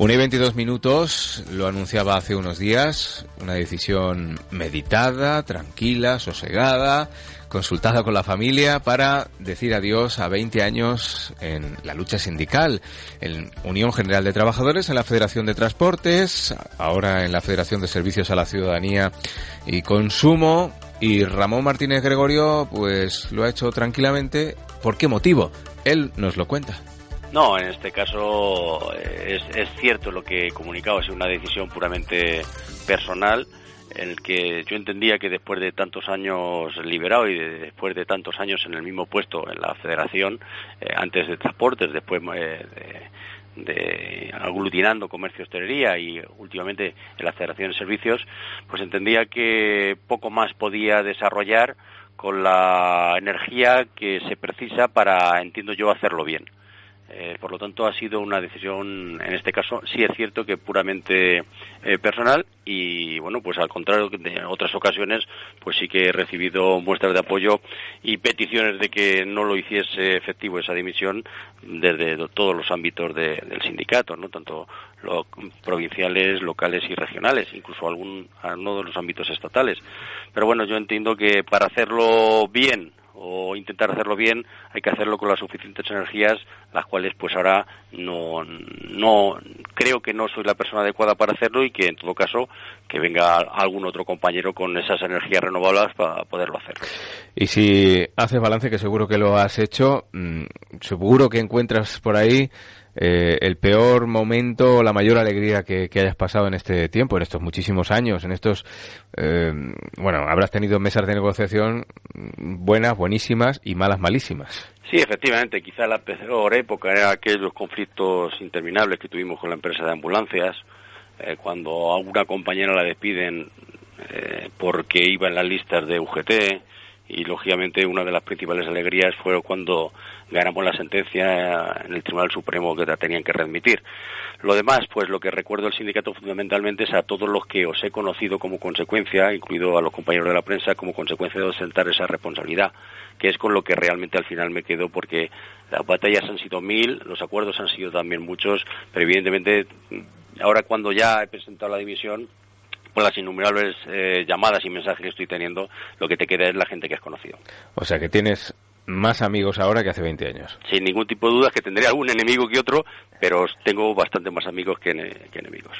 Una y 22 minutos, lo anunciaba hace unos días, una decisión meditada, tranquila, sosegada, consultada con la familia para decir adiós a 20 años en la lucha sindical, en Unión General de Trabajadores, en la Federación de Transportes, ahora en la Federación de Servicios a la Ciudadanía y Consumo. Y Ramón Martínez Gregorio, pues lo ha hecho tranquilamente. ¿Por qué motivo? Él nos lo cuenta. No, en este caso eh, es, cierto lo que he comunicado, es una decisión puramente personal en el que yo entendía que después de tantos años liberado y después de tantos años en el mismo puesto en la federación, eh, antes de transportes, después eh, de, de, aglutinando comercio hostelería y últimamente en la federación de servicios, pues entendía que poco más podía desarrollar con la energía que se precisa para, entiendo yo, hacerlo bien. Eh, por lo tanto, ha sido una decisión, en este caso, sí es cierto que puramente eh, personal y, bueno, pues al contrario de otras ocasiones, pues sí que he recibido muestras de apoyo y peticiones de que no lo hiciese efectivo esa dimisión desde todos los ámbitos de, del sindicato, ¿no? Tanto los provinciales, locales y regionales, incluso algún, no de los ámbitos estatales. Pero bueno, yo entiendo que para hacerlo bien, o intentar hacerlo bien, hay que hacerlo con las suficientes energías, las cuales pues ahora no, no creo que no soy la persona adecuada para hacerlo y que en todo caso que venga algún otro compañero con esas energías renovables para poderlo hacer. Y si haces balance, que seguro que lo has hecho, mm, seguro que encuentras por ahí eh, el peor momento, la mayor alegría que, hayas pasado en este tiempo, en estos muchísimos años, en estos, eh, bueno, habrás tenido mesas de negociación buenas, buenísimas y malas, malísimas. Sí, efectivamente, quizá la peor época era aquellos conflictos interminables que tuvimos con la empresa de ambulancias, eh, cuando a una compañera la despiden eh, porque iba en las listas de UGT, y lógicamente una de las principales alegrías fue cuando ganamos la sentencia en el Tribunal Supremo que la tenían que readmitir. Lo demás, pues lo que recuerdo del sindicato fundamentalmente es a todos los que os he conocido como consecuencia, incluido a los compañeros de la prensa, como consecuencia de ostentar esa responsabilidad, que es con lo que realmente al final me quedo porque las batallas han sido mil, los acuerdos han sido también muchos, pero evidentemente ahora cuando ya he presentado la dimisión, por las innumerables eh, llamadas y mensajes que estoy teniendo, lo que te queda es la gente que has conocido. O sea que tienes más amigos ahora que hace 20 años. Sin ningún tipo de duda que tendré algún enemigo que otro, pero tengo bastante más amigos que, que enemigos.